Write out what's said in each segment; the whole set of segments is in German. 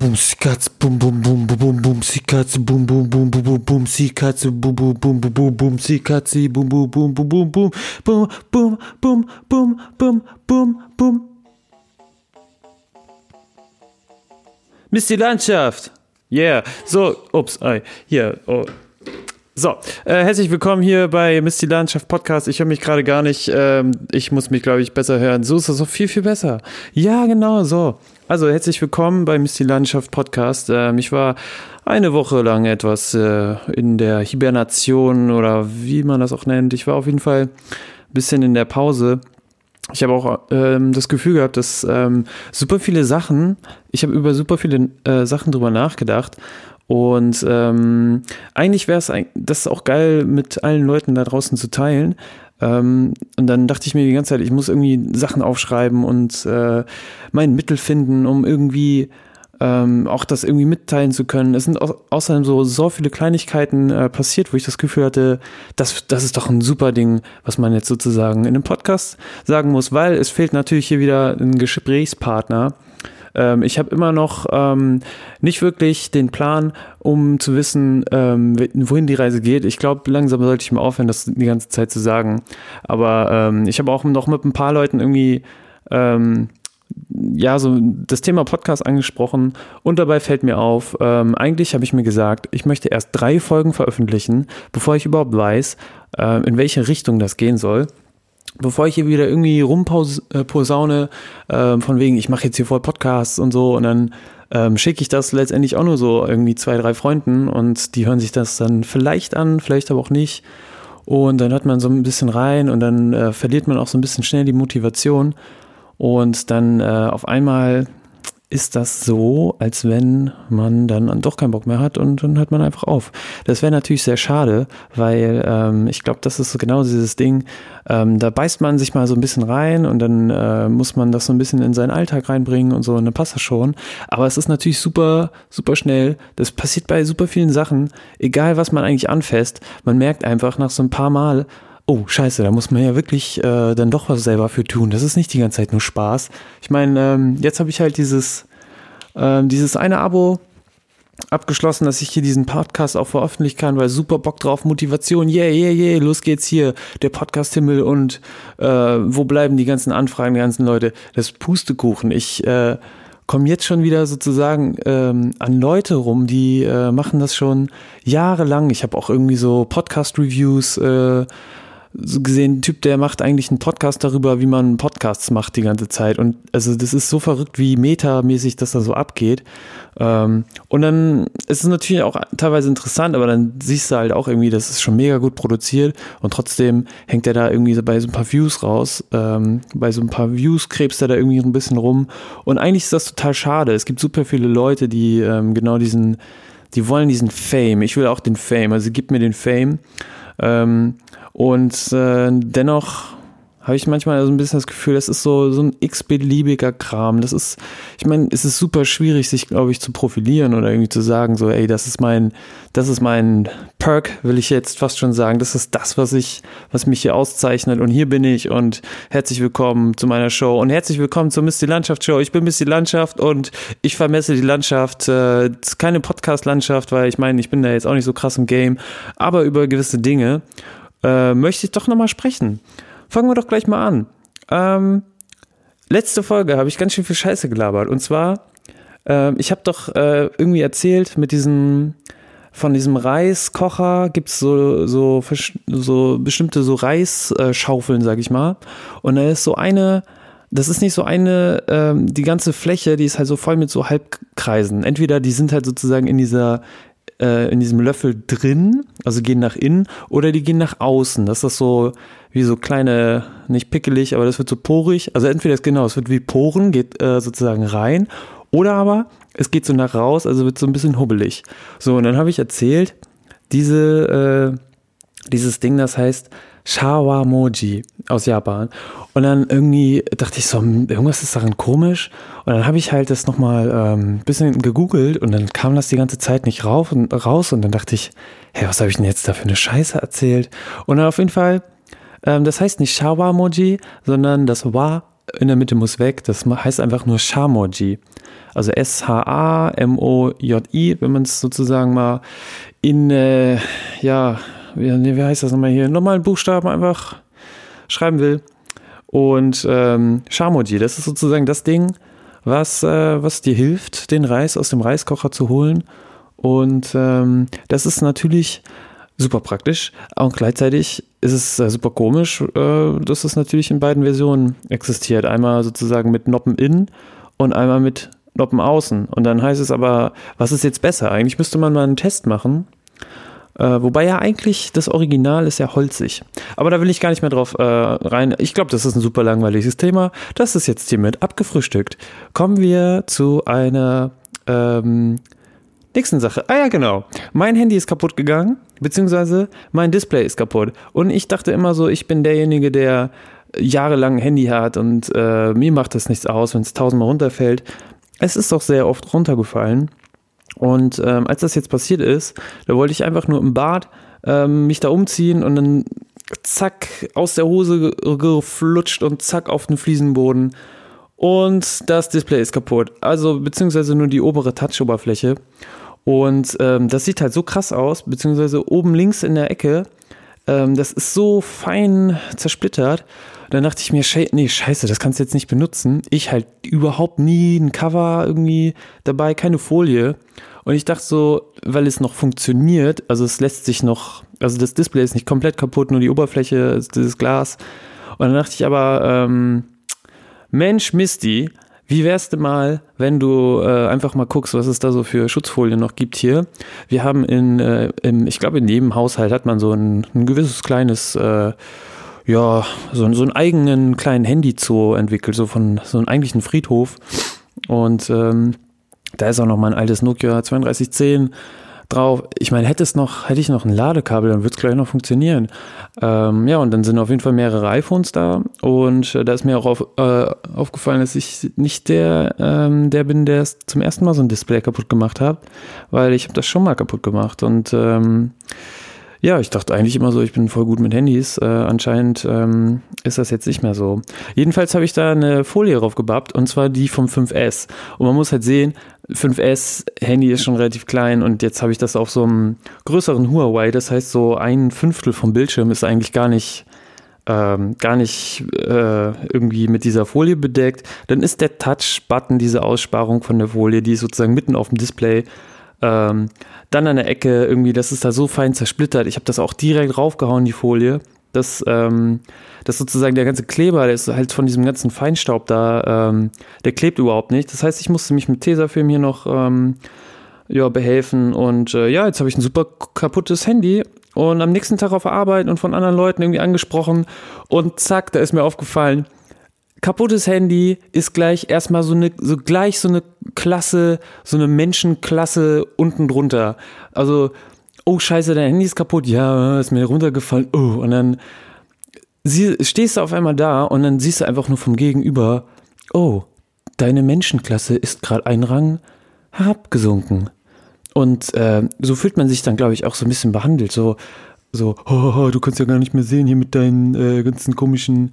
Boom, sie Katze, boom, boom, boom, boom, boom, boom, sie Katze, boom, boom, boom, boom, boom, boom, sie Katze, boom, boom, boom, boom, boom, boom, sie Katze, boom, boom, boom, boom, boom, boom, boom, boom, boom, boom, boom, boom, boom. Mist die Landschaft. Yeah. So, ups, ei, hier, oh. So, äh, herzlich willkommen hier bei Misty Landschaft Podcast. Ich höre mich gerade gar nicht. Ähm, ich muss mich, glaube ich, besser hören. So ist das so viel, viel besser. Ja, genau, so. Also, herzlich willkommen bei Misty Landschaft Podcast. Ähm, ich war eine Woche lang etwas äh, in der Hibernation oder wie man das auch nennt. Ich war auf jeden Fall ein bisschen in der Pause. Ich habe auch ähm, das Gefühl gehabt, dass ähm, super viele Sachen, ich habe über super viele äh, Sachen drüber nachgedacht und ähm, eigentlich wäre es das auch geil, mit allen Leuten da draußen zu teilen. Ähm, und dann dachte ich mir die ganze Zeit, ich muss irgendwie Sachen aufschreiben und äh, mein Mittel finden, um irgendwie ähm, auch das irgendwie mitteilen zu können. Es sind au außerdem so, so viele Kleinigkeiten äh, passiert, wo ich das Gefühl hatte, das, das ist doch ein super Ding, was man jetzt sozusagen in einem Podcast sagen muss, weil es fehlt natürlich hier wieder ein Gesprächspartner ähm, ich habe immer noch ähm, nicht wirklich den Plan, um zu wissen, ähm, wohin die Reise geht. Ich glaube, langsam sollte ich mal aufhören, das die ganze Zeit zu sagen. Aber ähm, ich habe auch noch mit ein paar Leuten irgendwie ähm, ja, so das Thema Podcast angesprochen und dabei fällt mir auf, ähm, eigentlich habe ich mir gesagt, ich möchte erst drei Folgen veröffentlichen, bevor ich überhaupt weiß, äh, in welche Richtung das gehen soll bevor ich hier wieder irgendwie rumposaune, äh, von wegen, ich mache jetzt hier voll Podcasts und so und dann ähm, schicke ich das letztendlich auch nur so irgendwie zwei, drei Freunden und die hören sich das dann vielleicht an, vielleicht aber auch nicht. Und dann hört man so ein bisschen rein und dann äh, verliert man auch so ein bisschen schnell die Motivation. Und dann äh, auf einmal ist das so, als wenn man dann doch keinen Bock mehr hat und dann hört man einfach auf. Das wäre natürlich sehr schade, weil ähm, ich glaube, das ist so genau dieses Ding, ähm, da beißt man sich mal so ein bisschen rein und dann äh, muss man das so ein bisschen in seinen Alltag reinbringen und so und dann passt das schon. Aber es ist natürlich super, super schnell. Das passiert bei super vielen Sachen, egal was man eigentlich anfasst. Man merkt einfach nach so ein paar Mal, oh scheiße, da muss man ja wirklich äh, dann doch was selber für tun. Das ist nicht die ganze Zeit nur Spaß. Ich meine, ähm, jetzt habe ich halt dieses, ähm, dieses eine Abo abgeschlossen, dass ich hier diesen Podcast auch veröffentlichen kann, weil super Bock drauf, Motivation, yeah, yeah, yeah, los geht's hier, der Podcast-Himmel und äh, wo bleiben die ganzen Anfragen, die ganzen Leute, das Pustekuchen. Ich äh, komme jetzt schon wieder sozusagen ähm, an Leute rum, die äh, machen das schon jahrelang. Ich habe auch irgendwie so Podcast-Reviews äh, so gesehen, ein Typ, der macht eigentlich einen Podcast darüber, wie man Podcasts macht die ganze Zeit. Und also das ist so verrückt, wie metamäßig das da so abgeht. Ähm, und dann ist es natürlich auch teilweise interessant, aber dann siehst du halt auch irgendwie, das ist schon mega gut produziert und trotzdem hängt er da irgendwie bei so ein paar Views raus. Ähm, bei so ein paar Views krebst er da irgendwie ein bisschen rum. Und eigentlich ist das total schade. Es gibt super viele Leute, die ähm, genau diesen, die wollen diesen Fame. Ich will auch den Fame. Also gib mir den Fame. Ähm, und äh, dennoch habe ich manchmal so ein bisschen das Gefühl, das ist so, so ein x-beliebiger Kram. Das ist, ich meine, es ist super schwierig, sich, glaube ich, zu profilieren oder irgendwie zu sagen, so, ey, das ist mein, das ist mein Perk, will ich jetzt fast schon sagen. Das ist das, was ich, was mich hier auszeichnet. Und hier bin ich und herzlich willkommen zu meiner Show und herzlich willkommen zur Misty Landschaft Show. Ich bin Misty Landschaft und ich vermesse die Landschaft. Äh, keine Podcast-Landschaft, weil ich meine, ich bin da jetzt auch nicht so krass im Game, aber über gewisse Dinge äh, möchte ich doch nochmal sprechen. Fangen wir doch gleich mal an. Ähm, letzte Folge habe ich ganz schön viel Scheiße gelabert. Und zwar, äh, ich habe doch äh, irgendwie erzählt, mit diesem, von diesem Reiskocher gibt es so, so, so bestimmte so Reisschaufeln, sag ich mal. Und da ist so eine, das ist nicht so eine, ähm, die ganze Fläche, die ist halt so voll mit so Halbkreisen. Entweder die sind halt sozusagen in dieser, äh, in diesem Löffel drin, also gehen nach innen, oder die gehen nach außen. Das ist so wie so kleine, nicht pickelig, aber das wird so porig. Also entweder ist genau, es wird wie Poren, geht äh, sozusagen rein, oder aber es geht so nach raus, also wird so ein bisschen hubbelig. So, und dann habe ich erzählt, diese, äh, dieses Ding, das heißt Shawamoji aus Japan. Und dann irgendwie dachte ich so, irgendwas ist daran komisch. Und dann habe ich halt das nochmal ein ähm, bisschen gegoogelt und dann kam das die ganze Zeit nicht rauf und, raus. Und dann dachte ich, hey, was habe ich denn jetzt da für eine Scheiße erzählt? Und dann auf jeden Fall, ähm, das heißt nicht Shawamoji, sondern das Wa in der Mitte muss weg. Das heißt einfach nur Shamoji. Also S-H-A-M-O-J-I, wenn man es sozusagen mal in, äh, ja, wie, wie heißt das nochmal hier, normalen Buchstaben einfach schreiben will. Und ähm, Shamoji, das ist sozusagen das Ding, was, äh, was dir hilft, den Reis aus dem Reiskocher zu holen. Und ähm, das ist natürlich super praktisch. Und gleichzeitig ist es äh, super komisch, äh, dass es natürlich in beiden Versionen existiert. Einmal sozusagen mit Noppen innen und einmal mit Noppen außen. Und dann heißt es aber, was ist jetzt besser? Eigentlich müsste man mal einen Test machen. Äh, wobei ja eigentlich das Original ist ja holzig. Aber da will ich gar nicht mehr drauf äh, rein. Ich glaube, das ist ein super langweiliges Thema. Das ist jetzt hiermit abgefrühstückt. Kommen wir zu einer ähm, nächsten Sache. Ah ja, genau. Mein Handy ist kaputt gegangen, beziehungsweise mein Display ist kaputt. Und ich dachte immer so, ich bin derjenige, der jahrelang ein Handy hat und äh, mir macht das nichts aus, wenn es tausendmal runterfällt. Es ist doch sehr oft runtergefallen. Und ähm, als das jetzt passiert ist, da wollte ich einfach nur im Bad ähm, mich da umziehen und dann zack aus der Hose geflutscht und zack auf den Fliesenboden. Und das Display ist kaputt. Also beziehungsweise nur die obere Touch-Oberfläche. Und ähm, das sieht halt so krass aus, beziehungsweise oben links in der Ecke, ähm, das ist so fein zersplittert. Dann dachte ich mir, nee, scheiße, das kannst du jetzt nicht benutzen. Ich halt überhaupt nie ein Cover irgendwie dabei, keine Folie. Und ich dachte so, weil es noch funktioniert, also es lässt sich noch, also das Display ist nicht komplett kaputt, nur die Oberfläche dieses Glas. Und dann dachte ich aber, ähm, Mensch, Misty, wie wär's denn mal, wenn du äh, einfach mal guckst, was es da so für Schutzfolien noch gibt hier? Wir haben in, äh, im, ich glaube, in jedem Haushalt hat man so ein, ein gewisses kleines, äh, ja, so, so einen eigenen kleinen Handy-Zoo entwickelt, so von so einem eigentlichen Friedhof. Und ähm, da ist auch noch mein altes Nokia 3210 drauf. Ich meine, hätte es noch, hätte ich noch ein Ladekabel, dann würde es gleich noch funktionieren. Ähm, ja, und dann sind auf jeden Fall mehrere iPhones da und äh, da ist mir auch auf, äh, aufgefallen, dass ich nicht der, ähm, der bin, der zum ersten Mal so ein Display kaputt gemacht hat, weil ich habe das schon mal kaputt gemacht und ähm, ja, ich dachte eigentlich immer so, ich bin voll gut mit Handys. Äh, anscheinend ähm, ist das jetzt nicht mehr so. Jedenfalls habe ich da eine Folie drauf gebappt und zwar die vom 5S. Und man muss halt sehen, 5S Handy ist schon relativ klein und jetzt habe ich das auf so einem größeren Huawei. Das heißt, so ein Fünftel vom Bildschirm ist eigentlich gar nicht ähm, gar nicht äh, irgendwie mit dieser Folie bedeckt. Dann ist der Touch-Button, diese Aussparung von der Folie, die ist sozusagen mitten auf dem Display. Ähm, dann an der Ecke irgendwie, das ist da so fein zersplittert. Ich habe das auch direkt raufgehauen, die Folie. Das, ähm, das sozusagen der ganze Kleber, der ist halt von diesem ganzen Feinstaub da, ähm, der klebt überhaupt nicht. Das heißt, ich musste mich mit Tesafilm hier noch ähm, ja, behelfen. Und äh, ja, jetzt habe ich ein super kaputtes Handy und am nächsten Tag auf Arbeit und von anderen Leuten irgendwie angesprochen. Und zack, da ist mir aufgefallen, kaputtes Handy ist gleich erstmal so eine, so gleich so eine Klasse, so eine Menschenklasse unten drunter. Also, oh scheiße, dein Handy ist kaputt, ja, ist mir runtergefallen, oh, und dann sie, stehst du auf einmal da und dann siehst du einfach nur vom Gegenüber, oh, deine Menschenklasse ist gerade ein Rang herabgesunken. Und äh, so fühlt man sich dann, glaube ich, auch so ein bisschen behandelt. So, so, oh, du kannst ja gar nicht mehr sehen hier mit deinen äh, ganzen komischen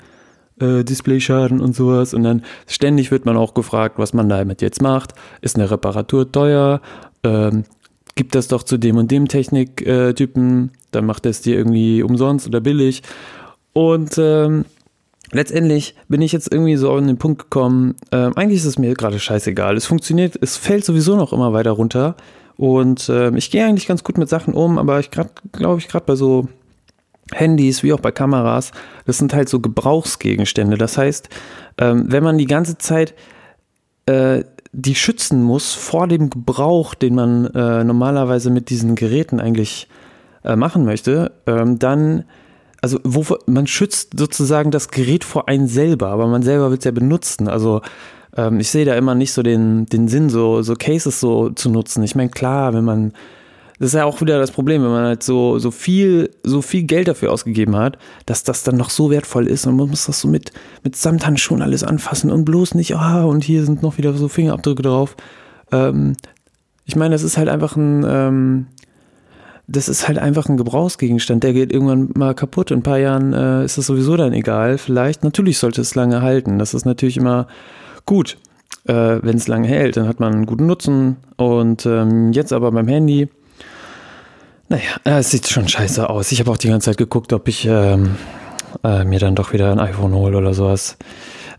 äh, Displayschaden und sowas. Und dann ständig wird man auch gefragt, was man damit jetzt macht. Ist eine Reparatur teuer? Ähm, gibt das doch zu dem und dem Techniktypen, dann macht er es dir irgendwie umsonst oder billig. Und ähm, letztendlich bin ich jetzt irgendwie so an den Punkt gekommen, ähm, eigentlich ist es mir gerade scheißegal. Es funktioniert, es fällt sowieso noch immer weiter runter. Und ähm, ich gehe eigentlich ganz gut mit Sachen um, aber ich glaube ich gerade bei so Handys wie auch bei Kameras, das sind halt so Gebrauchsgegenstände. Das heißt, ähm, wenn man die ganze Zeit äh, die schützen muss vor dem Gebrauch, den man äh, normalerweise mit diesen Geräten eigentlich äh, machen möchte, ähm, dann, also wo, man schützt sozusagen das Gerät vor einen selber, aber man selber wird es ja benutzen. Also ähm, ich sehe da immer nicht so den, den Sinn, so, so Cases so zu nutzen. Ich meine, klar, wenn man das ist ja auch wieder das Problem, wenn man halt so, so viel, so viel Geld dafür ausgegeben hat, dass das dann noch so wertvoll ist und man muss das so mit, mit Samthandschuhen alles anfassen und bloß nicht, ah, und hier sind noch wieder so Fingerabdrücke drauf. Ähm, ich meine, das ist halt einfach ein, ähm, das ist halt einfach ein Gebrauchsgegenstand. Der geht irgendwann mal kaputt. In ein paar Jahren äh, ist es sowieso dann egal. Vielleicht, natürlich sollte es lange halten. Das ist natürlich immer gut, äh, wenn es lange hält. Dann hat man einen guten Nutzen. Und ähm, jetzt aber beim Handy, naja, äh, es sieht schon scheiße aus. Ich habe auch die ganze Zeit geguckt, ob ich ähm, äh, mir dann doch wieder ein iPhone hole oder sowas.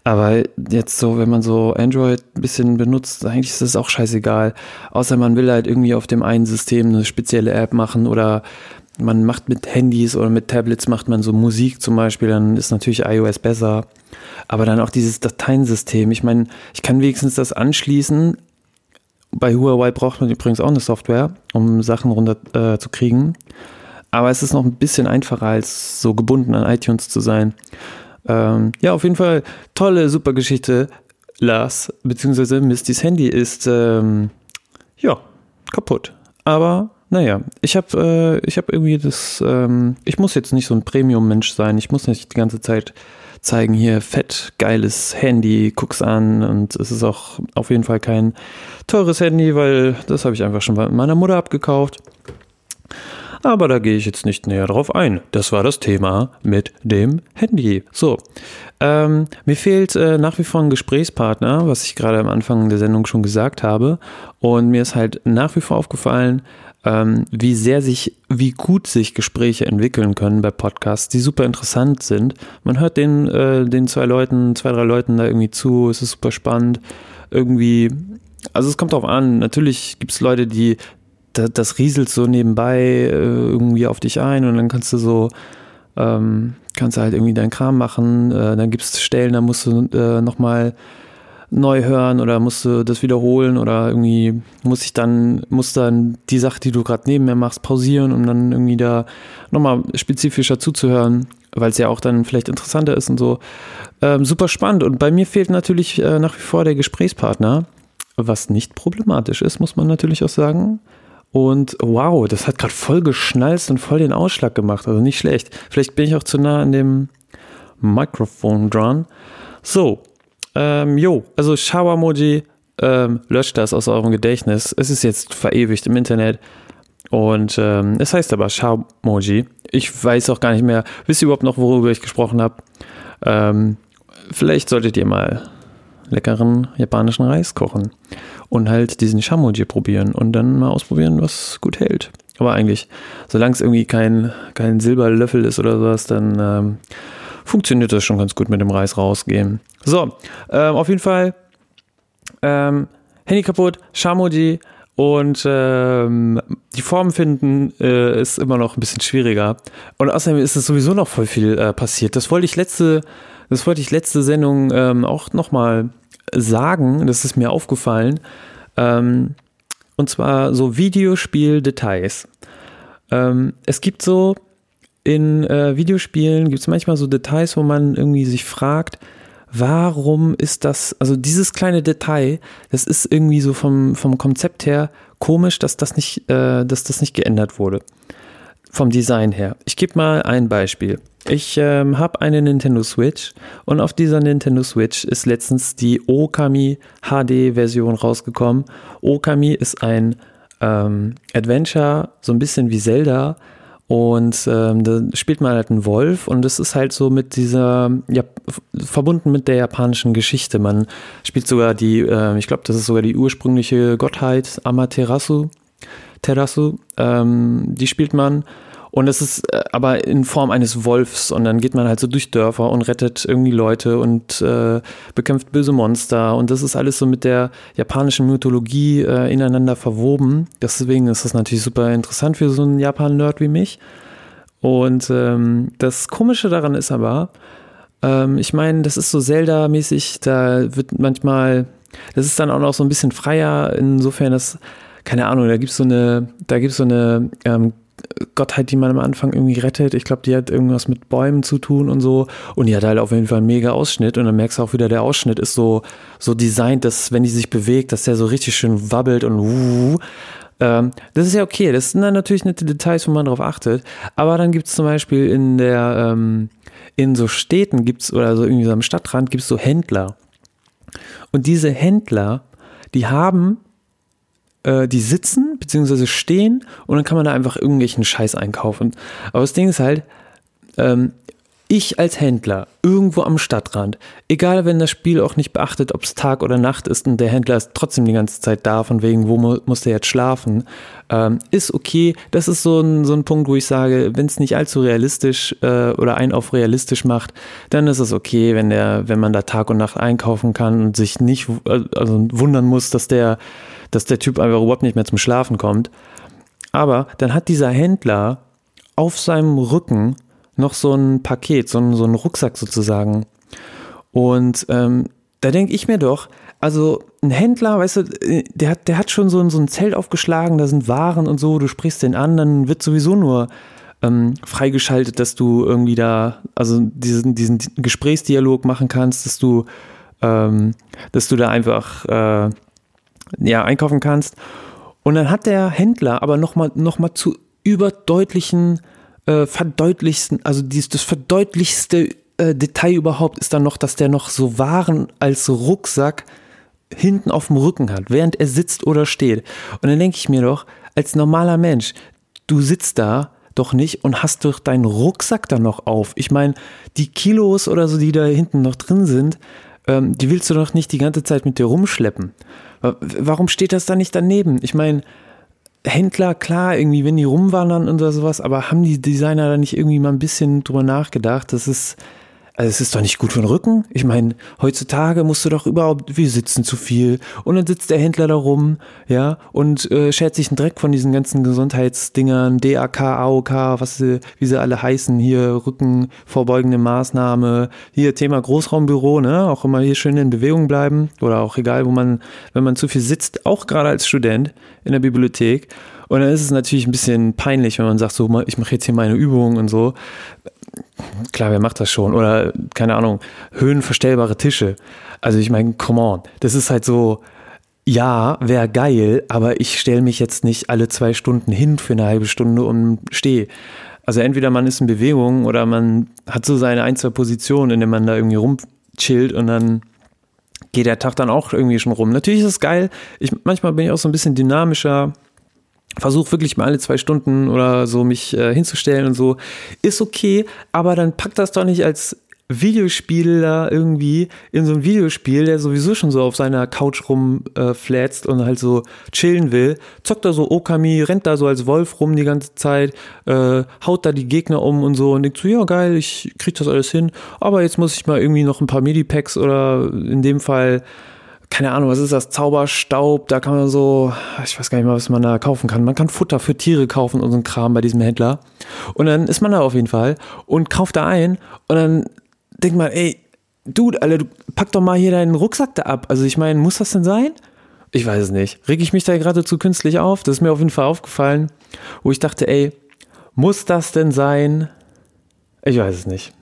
Aber jetzt so, wenn man so Android ein bisschen benutzt, eigentlich ist das auch scheißegal. Außer man will halt irgendwie auf dem einen System eine spezielle App machen oder man macht mit Handys oder mit Tablets macht man so Musik zum Beispiel, dann ist natürlich iOS besser. Aber dann auch dieses Dateiensystem. Ich meine, ich kann wenigstens das anschließen. Bei Huawei braucht man übrigens auch eine Software, um Sachen runter äh, zu kriegen. Aber es ist noch ein bisschen einfacher, als so gebunden an iTunes zu sein. Ähm, ja, auf jeden Fall tolle, super Geschichte. Lars, beziehungsweise Mistys Handy ist, ähm, ja, kaputt. Aber naja, ich habe äh, hab irgendwie das, ähm, ich muss jetzt nicht so ein Premium-Mensch sein. Ich muss nicht die ganze Zeit zeigen, hier fett, geiles Handy, guck's an. Und es ist auch auf jeden Fall kein teures Handy, weil das habe ich einfach schon bei meiner Mutter abgekauft. Aber da gehe ich jetzt nicht näher drauf ein. Das war das Thema mit dem Handy. So, ähm, mir fehlt äh, nach wie vor ein Gesprächspartner, was ich gerade am Anfang der Sendung schon gesagt habe. Und mir ist halt nach wie vor aufgefallen, wie sehr sich, wie gut sich Gespräche entwickeln können bei Podcasts, die super interessant sind. Man hört den, äh, den zwei Leuten, zwei, drei Leuten da irgendwie zu, es ist super spannend. Irgendwie, also es kommt drauf an, natürlich gibt es Leute, die das, das rieselt so nebenbei äh, irgendwie auf dich ein und dann kannst du so, ähm, kannst du halt irgendwie deinen Kram machen. Äh, dann gibt es Stellen, da musst du äh, nochmal neu hören oder musst du das wiederholen oder irgendwie muss ich dann, muss dann die Sache, die du gerade neben mir machst, pausieren, um dann irgendwie da nochmal spezifischer zuzuhören, weil es ja auch dann vielleicht interessanter ist und so. Ähm, super spannend. Und bei mir fehlt natürlich äh, nach wie vor der Gesprächspartner, was nicht problematisch ist, muss man natürlich auch sagen. Und wow, das hat gerade voll geschnalzt und voll den Ausschlag gemacht. Also nicht schlecht. Vielleicht bin ich auch zu nah an dem Mikrofon dran. So, ähm, jo, also Shower-Emoji, ähm, löscht das aus eurem Gedächtnis. Es ist jetzt verewigt im Internet. Und ähm, es heißt aber Shower-Emoji. Ich weiß auch gar nicht mehr. Wisst ihr überhaupt noch, worüber ich gesprochen habe? Ähm, vielleicht solltet ihr mal leckeren japanischen Reis kochen und halt diesen Shamoji probieren und dann mal ausprobieren, was gut hält. Aber eigentlich, solange es irgendwie kein, kein Silberlöffel ist oder sowas, dann ähm, funktioniert das schon ganz gut mit dem Reis rausgehen. So, ähm, auf jeden Fall ähm, Handy kaputt, Shamoji und ähm, die Form finden äh, ist immer noch ein bisschen schwieriger. Und außerdem ist es sowieso noch voll viel äh, passiert. Das wollte ich letzte, das wollte ich letzte Sendung ähm, auch nochmal sagen, das ist mir aufgefallen, ähm, und zwar so Videospiel-Details. Ähm, es gibt so, in äh, Videospielen gibt es manchmal so Details, wo man irgendwie sich fragt, warum ist das, also dieses kleine Detail, das ist irgendwie so vom, vom Konzept her komisch, dass das nicht, äh, dass das nicht geändert wurde. Vom Design her. Ich gebe mal ein Beispiel. Ich ähm, habe eine Nintendo Switch und auf dieser Nintendo Switch ist letztens die Okami HD-Version rausgekommen. Okami ist ein ähm, Adventure, so ein bisschen wie Zelda. Und ähm, da spielt man halt einen Wolf und es ist halt so mit dieser, ja, verbunden mit der japanischen Geschichte. Man spielt sogar die, äh, ich glaube, das ist sogar die ursprüngliche Gottheit Amaterasu. Terasu, ähm, die spielt man und es ist äh, aber in Form eines Wolfs und dann geht man halt so durch Dörfer und rettet irgendwie Leute und äh, bekämpft böse Monster und das ist alles so mit der japanischen Mythologie äh, ineinander verwoben. Deswegen ist das natürlich super interessant für so einen Japan-Nerd wie mich. Und ähm, das Komische daran ist aber, ähm, ich meine, das ist so Zelda-mäßig, da wird manchmal, das ist dann auch noch so ein bisschen freier, insofern, dass, keine Ahnung, da gibt es so eine, da gibt es so eine ähm, Gottheit, die man am Anfang irgendwie rettet. Ich glaube, die hat irgendwas mit Bäumen zu tun und so. Und die hat halt auf jeden Fall einen mega Ausschnitt. Und dann merkst du auch wieder, der Ausschnitt ist so, so designt, dass, wenn die sich bewegt, dass der so richtig schön wabbelt und wuh. Ähm, das ist ja okay. Das sind dann natürlich nette Details, wo man drauf achtet. Aber dann gibt es zum Beispiel in der, ähm, in so Städten gibt's oder so irgendwie so am Stadtrand gibt es so Händler. Und diese Händler, die haben äh, die sitzen bzw. stehen und dann kann man da einfach irgendwelchen Scheiß einkaufen. Aber das Ding ist halt, ähm, ich als Händler irgendwo am Stadtrand, egal wenn das Spiel auch nicht beachtet, ob es Tag oder Nacht ist und der Händler ist trotzdem die ganze Zeit da, von wegen, wo mu muss der jetzt schlafen, ähm, ist okay. Das ist so ein, so ein Punkt, wo ich sage, wenn es nicht allzu realistisch äh, oder einen auf realistisch macht, dann ist es okay, wenn der, wenn man da Tag und Nacht einkaufen kann und sich nicht äh, also wundern muss, dass der, dass der Typ einfach überhaupt nicht mehr zum Schlafen kommt. Aber dann hat dieser Händler auf seinem Rücken noch so ein Paket, so ein, so ein Rucksack sozusagen. Und ähm, da denke ich mir doch, also ein Händler, weißt du, der hat, der hat schon so ein, so ein Zelt aufgeschlagen, da sind Waren und so, du sprichst den an, dann wird sowieso nur ähm, freigeschaltet, dass du irgendwie da, also diesen, diesen Gesprächsdialog machen kannst, dass du, ähm, dass du da einfach äh, ja, einkaufen kannst. Und dann hat der Händler aber nochmal noch mal zu überdeutlichen äh, verdeutlichsten, also dies, das verdeutlichste äh, Detail überhaupt ist dann noch, dass der noch so Waren als Rucksack hinten auf dem Rücken hat, während er sitzt oder steht. Und dann denke ich mir doch, als normaler Mensch, du sitzt da doch nicht und hast doch deinen Rucksack dann noch auf. Ich meine, die Kilos oder so, die da hinten noch drin sind, ähm, die willst du doch nicht die ganze Zeit mit dir rumschleppen. Warum steht das da nicht daneben? Ich meine, Händler, klar, irgendwie, wenn die rumwandern und sowas, aber haben die Designer da nicht irgendwie mal ein bisschen drüber nachgedacht? Das ist, also es ist doch nicht gut für den Rücken. Ich meine, heutzutage musst du doch überhaupt, wir sitzen zu viel und dann sitzt der Händler da rum, ja, und äh, schert sich einen Dreck von diesen ganzen Gesundheitsdingern, DAK, AOK, was sie, wie sie alle heißen, hier Rückenvorbeugende Maßnahme, hier Thema Großraumbüro, ne, auch immer hier schön in Bewegung bleiben oder auch egal, wo man, wenn man zu viel sitzt, auch gerade als Student in der Bibliothek. Und dann ist es natürlich ein bisschen peinlich, wenn man sagt, so, ich mache jetzt hier meine Übungen und so klar, wer macht das schon? Oder, keine Ahnung, höhenverstellbare Tische. Also ich meine, come on, das ist halt so, ja, wäre geil, aber ich stelle mich jetzt nicht alle zwei Stunden hin für eine halbe Stunde und stehe. Also entweder man ist in Bewegung oder man hat so seine ein, zwei Positionen, in denen man da irgendwie rumchillt und dann geht der Tag dann auch irgendwie schon rum. Natürlich ist es geil. Ich, manchmal bin ich auch so ein bisschen dynamischer, versuche wirklich mal alle zwei Stunden oder so mich äh, hinzustellen und so, ist okay, aber dann pack das doch nicht als Videospieler irgendwie in so ein Videospiel, der sowieso schon so auf seiner Couch rumflätzt äh, und halt so chillen will, zockt da so Okami, rennt da so als Wolf rum die ganze Zeit, äh, haut da die Gegner um und so und denkt so, ja geil, ich krieg das alles hin, aber jetzt muss ich mal irgendwie noch ein paar Medipacks oder in dem Fall keine Ahnung, was ist das? Zauberstaub, da kann man so, ich weiß gar nicht mal, was man da kaufen kann. Man kann Futter für Tiere kaufen und so ein Kram bei diesem Händler. Und dann ist man da auf jeden Fall und kauft da ein und dann denkt man, ey, Dude, Alter, du pack doch mal hier deinen Rucksack da ab. Also ich meine, muss das denn sein? Ich weiß es nicht. Reg ich mich da gerade zu künstlich auf? Das ist mir auf jeden Fall aufgefallen, wo ich dachte, ey, muss das denn sein? Ich weiß es nicht.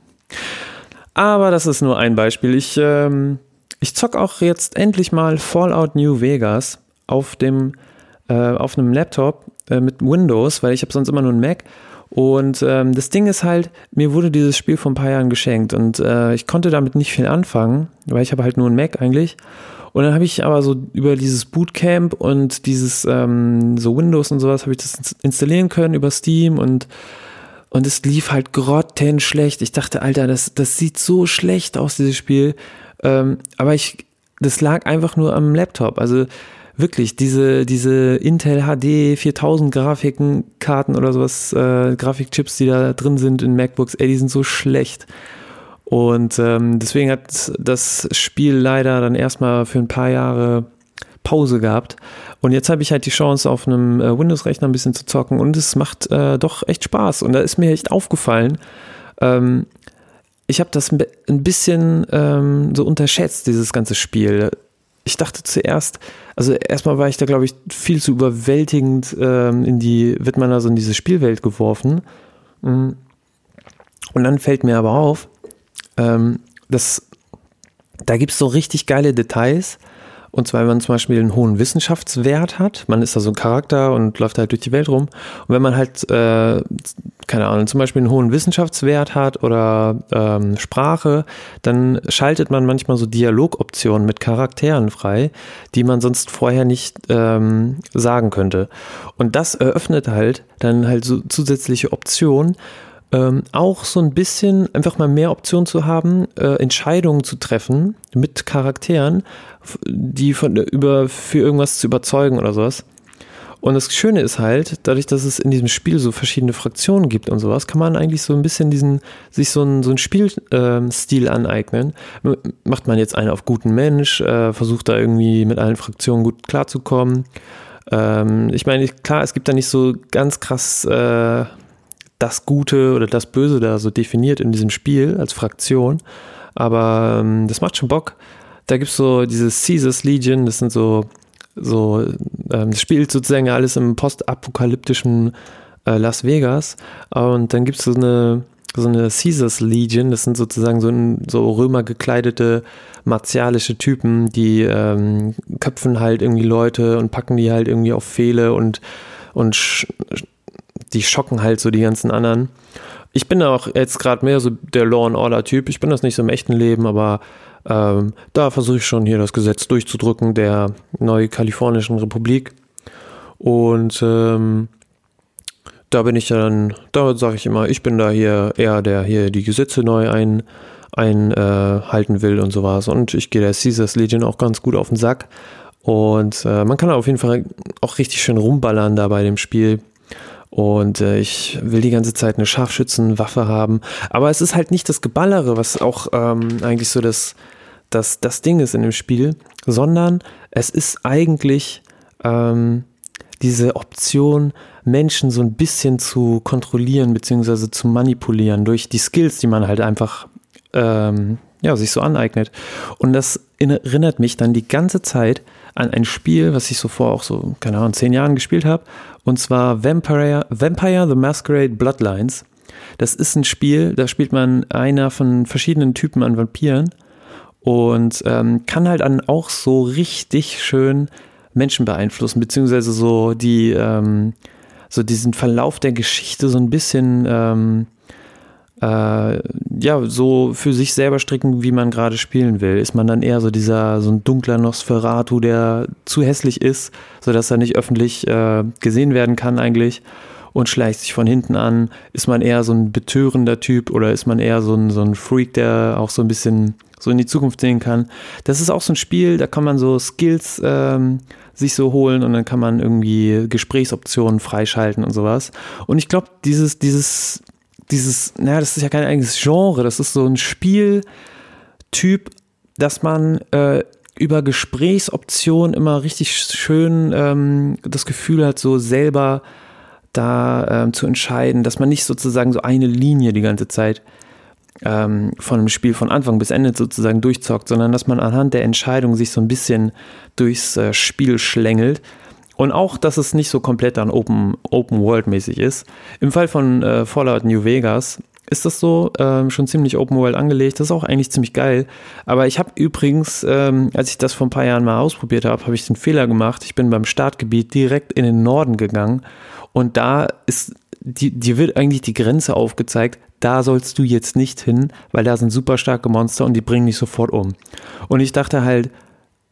Aber das ist nur ein Beispiel. Ich ähm, ich zock auch jetzt endlich mal Fallout New Vegas auf dem äh, auf einem Laptop äh, mit Windows, weil ich habe sonst immer nur einen Mac. Und ähm, das Ding ist halt, mir wurde dieses Spiel vor ein paar Jahren geschenkt und äh, ich konnte damit nicht viel anfangen, weil ich habe halt nur einen Mac eigentlich. Und dann habe ich aber so über dieses Bootcamp und dieses ähm, so Windows und sowas habe ich das installieren können über Steam und und es lief halt grottenschlecht. Ich dachte, Alter, das, das sieht so schlecht aus, dieses Spiel. Ähm, aber ich, das lag einfach nur am Laptop. Also wirklich, diese, diese Intel HD 4000 Grafikkarten oder sowas, äh, Grafikchips, die da drin sind in MacBooks, ey, die sind so schlecht. Und ähm, deswegen hat das Spiel leider dann erstmal für ein paar Jahre Pause gehabt. Und jetzt habe ich halt die Chance, auf einem äh, Windows-Rechner ein bisschen zu zocken und es macht äh, doch echt Spaß. Und da ist mir echt aufgefallen, ähm, ich habe das ein bisschen ähm, so unterschätzt, dieses ganze Spiel. Ich dachte zuerst, also erstmal war ich da, glaube ich, viel zu überwältigend ähm, in die, wird man also in diese Spielwelt geworfen. Mm. Und dann fällt mir aber auf, ähm, dass da gibt es so richtig geile Details Und zwar, wenn man zum Beispiel einen hohen Wissenschaftswert hat, man ist da so ein Charakter und läuft halt durch die Welt rum. Und wenn man halt, äh, keine Ahnung, zum Beispiel einen hohen Wissenschaftswert hat oder ähm, Sprache, dann schaltet man manchmal so Dialogoptionen mit Charakteren frei, die man sonst vorher nicht ähm, sagen könnte. Und das eröffnet halt dann halt so zusätzliche Optionen, ähm, auch so ein bisschen einfach mal mehr Optionen zu haben, äh, Entscheidungen zu treffen mit Charakteren, die von über für irgendwas zu überzeugen oder sowas. Und das Schöne ist halt, dadurch, dass es in diesem Spiel so verschiedene Fraktionen gibt und sowas, kann man eigentlich so ein bisschen diesen, sich so einen, so einen Spielstil äh, aneignen. Macht man jetzt einen auf guten Mensch, äh, versucht da irgendwie mit allen Fraktionen gut klarzukommen. Ähm, ich meine, klar, es gibt da nicht so ganz krass äh, das Gute oder das Böse da so definiert in diesem Spiel als Fraktion. Aber ähm, das macht schon Bock. Da gibt es so diese Caesars Legion, das sind so, so, ähm, das spielt sozusagen alles im postapokalyptischen äh, Las Vegas. Und dann gibt es so eine, so eine Caesars Legion, das sind sozusagen so, so Römer gekleidete martialische Typen, die ähm, köpfen halt irgendwie Leute und packen die halt irgendwie auf Pfähle und, und die schocken halt so die ganzen anderen. Ich bin auch jetzt gerade mehr so der Law and Order Typ. Ich bin das nicht so im echten Leben, aber ähm, da versuche ich schon hier das Gesetz durchzudrücken der Neukalifornischen Republik. Und ähm, da bin ich dann, da sage ich immer, ich bin da hier eher der hier die Gesetze neu ein, einhalten äh, will und sowas. Und ich gehe der Caesars Legion auch ganz gut auf den Sack. Und äh, man kann auf jeden Fall auch richtig schön rumballern da bei dem Spiel. Und äh, ich will die ganze Zeit eine Scharfschützenwaffe haben. Aber es ist halt nicht das Geballere, was auch ähm, eigentlich so das, das, das Ding ist in dem Spiel, sondern es ist eigentlich ähm, diese Option, Menschen so ein bisschen zu kontrollieren bzw. zu manipulieren durch die Skills, die man halt einfach ähm, ja, sich so aneignet. Und das erinnert mich dann die ganze Zeit an ein Spiel, was ich so vor auch so, keine Ahnung, zehn Jahren gespielt habe und zwar Vampire, Vampire the Masquerade Bloodlines. Das ist ein Spiel, da spielt man einer von verschiedenen Typen an Vampiren und ähm, kann halt dann auch so richtig schön Menschen beeinflussen, beziehungsweise so die, ähm, so diesen Verlauf der Geschichte so ein bisschen ähm, äh, ja, so für sich selber stricken, wie man gerade spielen will. Ist man dann eher so dieser, so ein dunkler Nosferatu, der zu hässlich ist, sodass er nicht öffentlich äh, gesehen werden kann eigentlich und schleicht sich von hinten an? Ist man eher so ein betörender Typ oder ist man eher so ein, so ein Freak, der auch so ein bisschen so in die Zukunft sehen kann? Das ist auch so ein Spiel, da kann man so Skills ähm, sich so holen und dann kann man irgendwie Gesprächsoptionen freischalten und sowas. Und ich glaube, dieses, dieses dieses, naja, das ist ja kein eigenes Genre, das ist so ein Spieltyp, dass man äh, über Gesprächsoptionen immer richtig schön ähm, das Gefühl hat, so selber da ähm, zu entscheiden, dass man nicht sozusagen so eine Linie die ganze Zeit ähm, von einem Spiel von Anfang bis Ende sozusagen durchzockt, sondern dass man anhand der Entscheidung sich so ein bisschen durchs äh, Spiel schlängelt und auch, dass es nicht so komplett dann Open, Open World mäßig ist. Im Fall von äh, Fallout New Vegas ist das so ähm, schon ziemlich Open World angelegt. Das ist auch eigentlich ziemlich geil. Aber ich habe übrigens, ähm, als ich das vor ein paar Jahren mal ausprobiert habe, habe ich den Fehler gemacht. Ich bin beim Startgebiet direkt in den Norden gegangen und da ist die, dir wird eigentlich die Grenze aufgezeigt, da sollst du jetzt nicht hin, weil da sind super starke Monster und die bringen dich sofort um. Und ich dachte halt,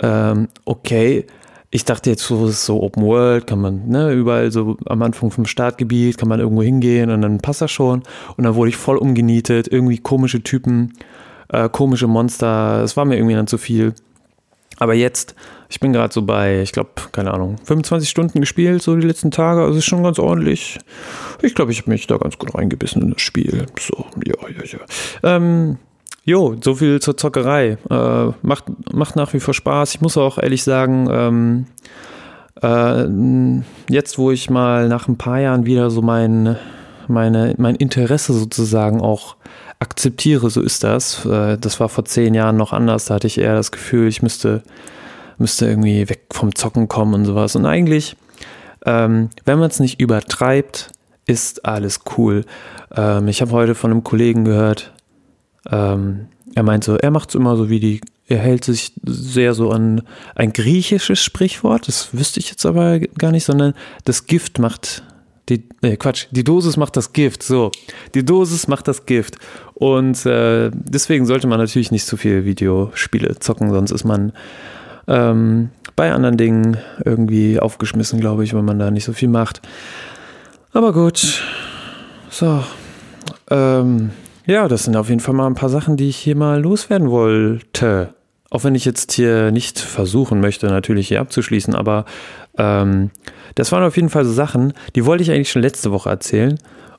ähm, okay, ich dachte jetzt so, es ist so Open World, kann man, ne, überall so am Anfang vom Startgebiet kann man irgendwo hingehen und dann passt das schon. Und dann wurde ich voll umgenietet, irgendwie komische Typen, äh, komische Monster, es war mir irgendwie dann zu viel. Aber jetzt, ich bin gerade so bei, ich glaube, keine Ahnung, 25 Stunden gespielt, so die letzten Tage, also ist schon ganz ordentlich. Ich glaube, ich habe mich da ganz gut reingebissen in das Spiel. So, ja, ja, ja. Ähm, Jo, so viel zur Zockerei. Äh, macht, macht nach wie vor Spaß. Ich muss auch ehrlich sagen, ähm, äh, jetzt wo ich mal nach ein paar Jahren wieder so mein, meine, mein Interesse sozusagen auch akzeptiere, so ist das. Äh, das war vor zehn Jahren noch anders. Da hatte ich eher das Gefühl, ich müsste, müsste irgendwie weg vom Zocken kommen und sowas. Und eigentlich, ähm, wenn man es nicht übertreibt, ist alles cool. Ähm, ich habe heute von einem Kollegen gehört, ähm, er meint so, er macht es immer so wie die er hält sich sehr so an ein griechisches Sprichwort, das wüsste ich jetzt aber gar nicht, sondern das Gift macht die, nee, Quatsch, die Dosis macht das Gift, so. Die Dosis macht das Gift. Und äh, deswegen sollte man natürlich nicht zu viel Videospiele zocken, sonst ist man ähm, bei anderen Dingen irgendwie aufgeschmissen, glaube ich, wenn man da nicht so viel macht. Aber gut. So. Ähm, ja, das sind auf jeden Fall mal ein paar Sachen, die ich hier mal loswerden wollte. Auch wenn ich jetzt hier nicht versuchen möchte, natürlich hier abzuschließen, aber ähm, das waren auf jeden Fall so Sachen, die wollte ich eigentlich schon letzte Woche erzählen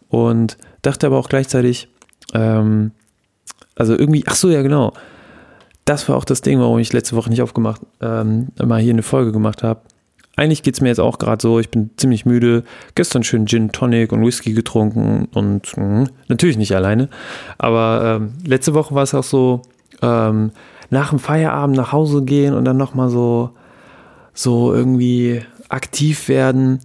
und dachte aber auch gleichzeitig, ähm, also irgendwie, ach so, ja, genau. Das war auch das Ding, warum ich letzte Woche nicht aufgemacht, ähm, mal hier eine Folge gemacht habe. Eigentlich geht es mir jetzt auch gerade so, ich bin ziemlich müde. Gestern schön Gin Tonic und Whisky getrunken und mh, natürlich nicht alleine. Aber ähm, letzte Woche war es auch so, ähm, nach dem Feierabend nach Hause gehen und dann nochmal so, so irgendwie aktiv werden.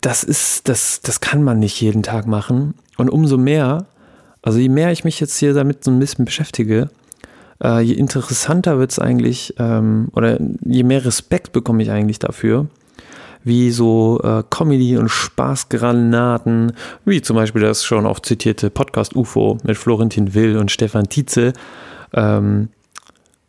Das ist, das, das kann man nicht jeden Tag machen. Und umso mehr, also je mehr ich mich jetzt hier damit so ein bisschen beschäftige, äh, je interessanter wird es eigentlich, ähm, oder je mehr Respekt bekomme ich eigentlich dafür, wie so äh, Comedy- und Spaßgranaten, wie zum Beispiel das schon oft zitierte Podcast UFO mit Florentin Will und Stefan Tietze, ähm,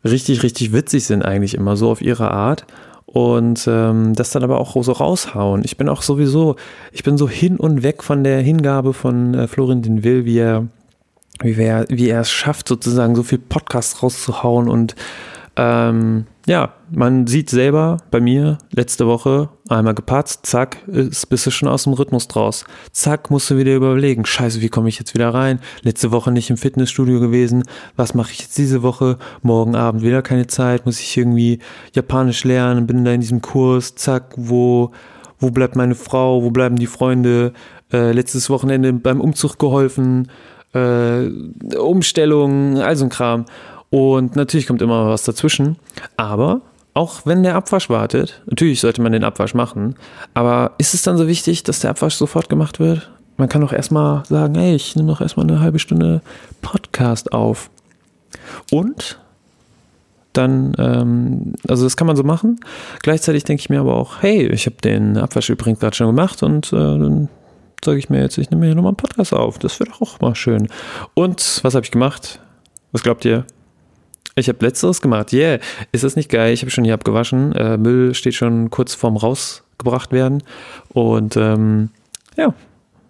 richtig, richtig witzig sind eigentlich immer so auf ihre Art und ähm, das dann aber auch so raushauen. Ich bin auch sowieso, ich bin so hin und weg von der Hingabe von äh, Florentin Will, wie er wie, wer, wie er es schafft, sozusagen so viel Podcasts rauszuhauen. Und ähm, ja, man sieht selber bei mir letzte Woche einmal gepatzt, zack, ist, bist du schon aus dem Rhythmus draus. Zack, musst du wieder überlegen, scheiße, wie komme ich jetzt wieder rein? Letzte Woche nicht im Fitnessstudio gewesen, was mache ich jetzt diese Woche? Morgen Abend wieder keine Zeit, muss ich irgendwie Japanisch lernen, bin da in diesem Kurs, zack, wo, wo bleibt meine Frau, wo bleiben die Freunde? Äh, letztes Wochenende beim Umzug geholfen, äh, Umstellungen, all so ein Kram. Und natürlich kommt immer was dazwischen. Aber auch wenn der Abwasch wartet, natürlich sollte man den Abwasch machen, aber ist es dann so wichtig, dass der Abwasch sofort gemacht wird? Man kann doch erstmal sagen, hey, ich nehme doch erstmal eine halbe Stunde Podcast auf. Und dann, ähm, also das kann man so machen. Gleichzeitig denke ich mir aber auch, hey, ich habe den Abwasch übrigens gerade schon gemacht und äh, dann sage ich mir jetzt, ich nehme hier nochmal einen Podcast auf. Das wäre doch auch mal schön. Und was habe ich gemacht? Was glaubt ihr? Ich habe letzteres gemacht. Yeah, ist das nicht geil? Ich habe schon hier abgewaschen. Äh, Müll steht schon kurz vorm rausgebracht werden. Und ähm, ja,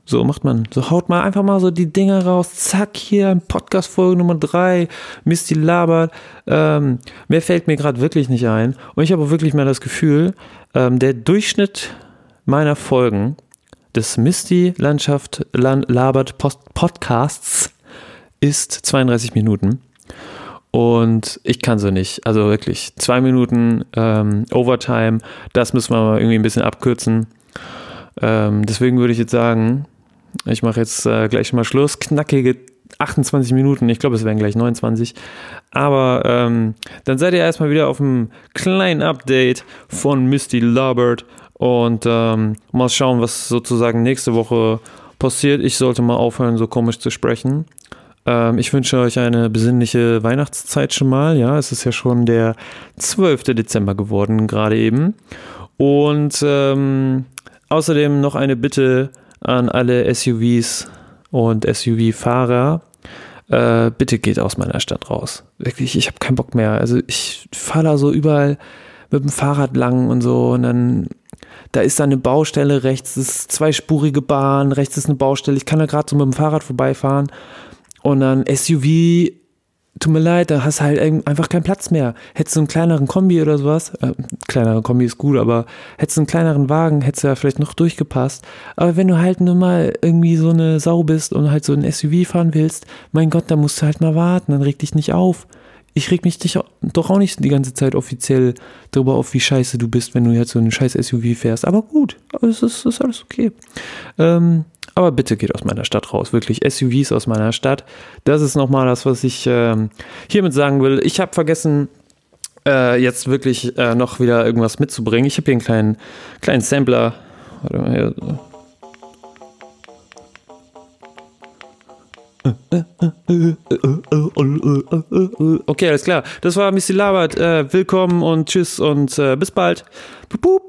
so macht man. So haut mal einfach mal so die Dinger raus. Zack, hier, Podcast-Folge Nummer 3. Misty labert. Ähm, mehr fällt mir gerade wirklich nicht ein. Und ich habe wirklich mal das Gefühl, ähm, der Durchschnitt meiner Folgen des Misty Landschaft Labert Podcasts ist 32 Minuten. Und ich kann so nicht. Also wirklich, zwei Minuten ähm, Overtime, das müssen wir mal irgendwie ein bisschen abkürzen. Ähm, deswegen würde ich jetzt sagen, ich mache jetzt äh, gleich mal Schluss. Knackige 28 Minuten, ich glaube, es wären gleich 29. Aber ähm, dann seid ihr erstmal wieder auf einem kleinen Update von Misty Labert und ähm, mal schauen, was sozusagen nächste Woche passiert. Ich sollte mal aufhören, so komisch zu sprechen. Ähm, ich wünsche euch eine besinnliche Weihnachtszeit schon mal. Ja, es ist ja schon der 12. Dezember geworden, gerade eben. Und ähm, außerdem noch eine Bitte an alle SUVs und SUV-Fahrer. Äh, bitte geht aus meiner Stadt raus. Wirklich, ich habe keinen Bock mehr. Also ich fahre da so überall mit dem Fahrrad lang und so und dann da ist da eine Baustelle, rechts ist zweispurige Bahn, rechts ist eine Baustelle. Ich kann da gerade so mit dem Fahrrad vorbeifahren und dann SUV, tut mir leid, da hast du halt einfach keinen Platz mehr. Hättest du einen kleineren Kombi oder sowas, äh, kleinere Kombi ist gut, aber hättest du einen kleineren Wagen, hättest du ja vielleicht noch durchgepasst. Aber wenn du halt nur mal irgendwie so eine Sau bist und halt so ein SUV fahren willst, mein Gott, da musst du halt mal warten, dann reg dich nicht auf ich reg mich dich doch auch nicht die ganze Zeit offiziell darüber auf, wie scheiße du bist, wenn du jetzt so einen scheiß SUV fährst. Aber gut, es ist, ist alles okay. Ähm, aber bitte geht aus meiner Stadt raus. Wirklich SUVs aus meiner Stadt. Das ist nochmal das, was ich ähm, hiermit sagen will. Ich habe vergessen, äh, jetzt wirklich äh, noch wieder irgendwas mitzubringen. Ich habe hier einen kleinen, kleinen Sampler. Warte mal hier. Okay, alles klar. Das war Missy Labert. Äh, willkommen und tschüss und äh, bis bald. Boop, boop.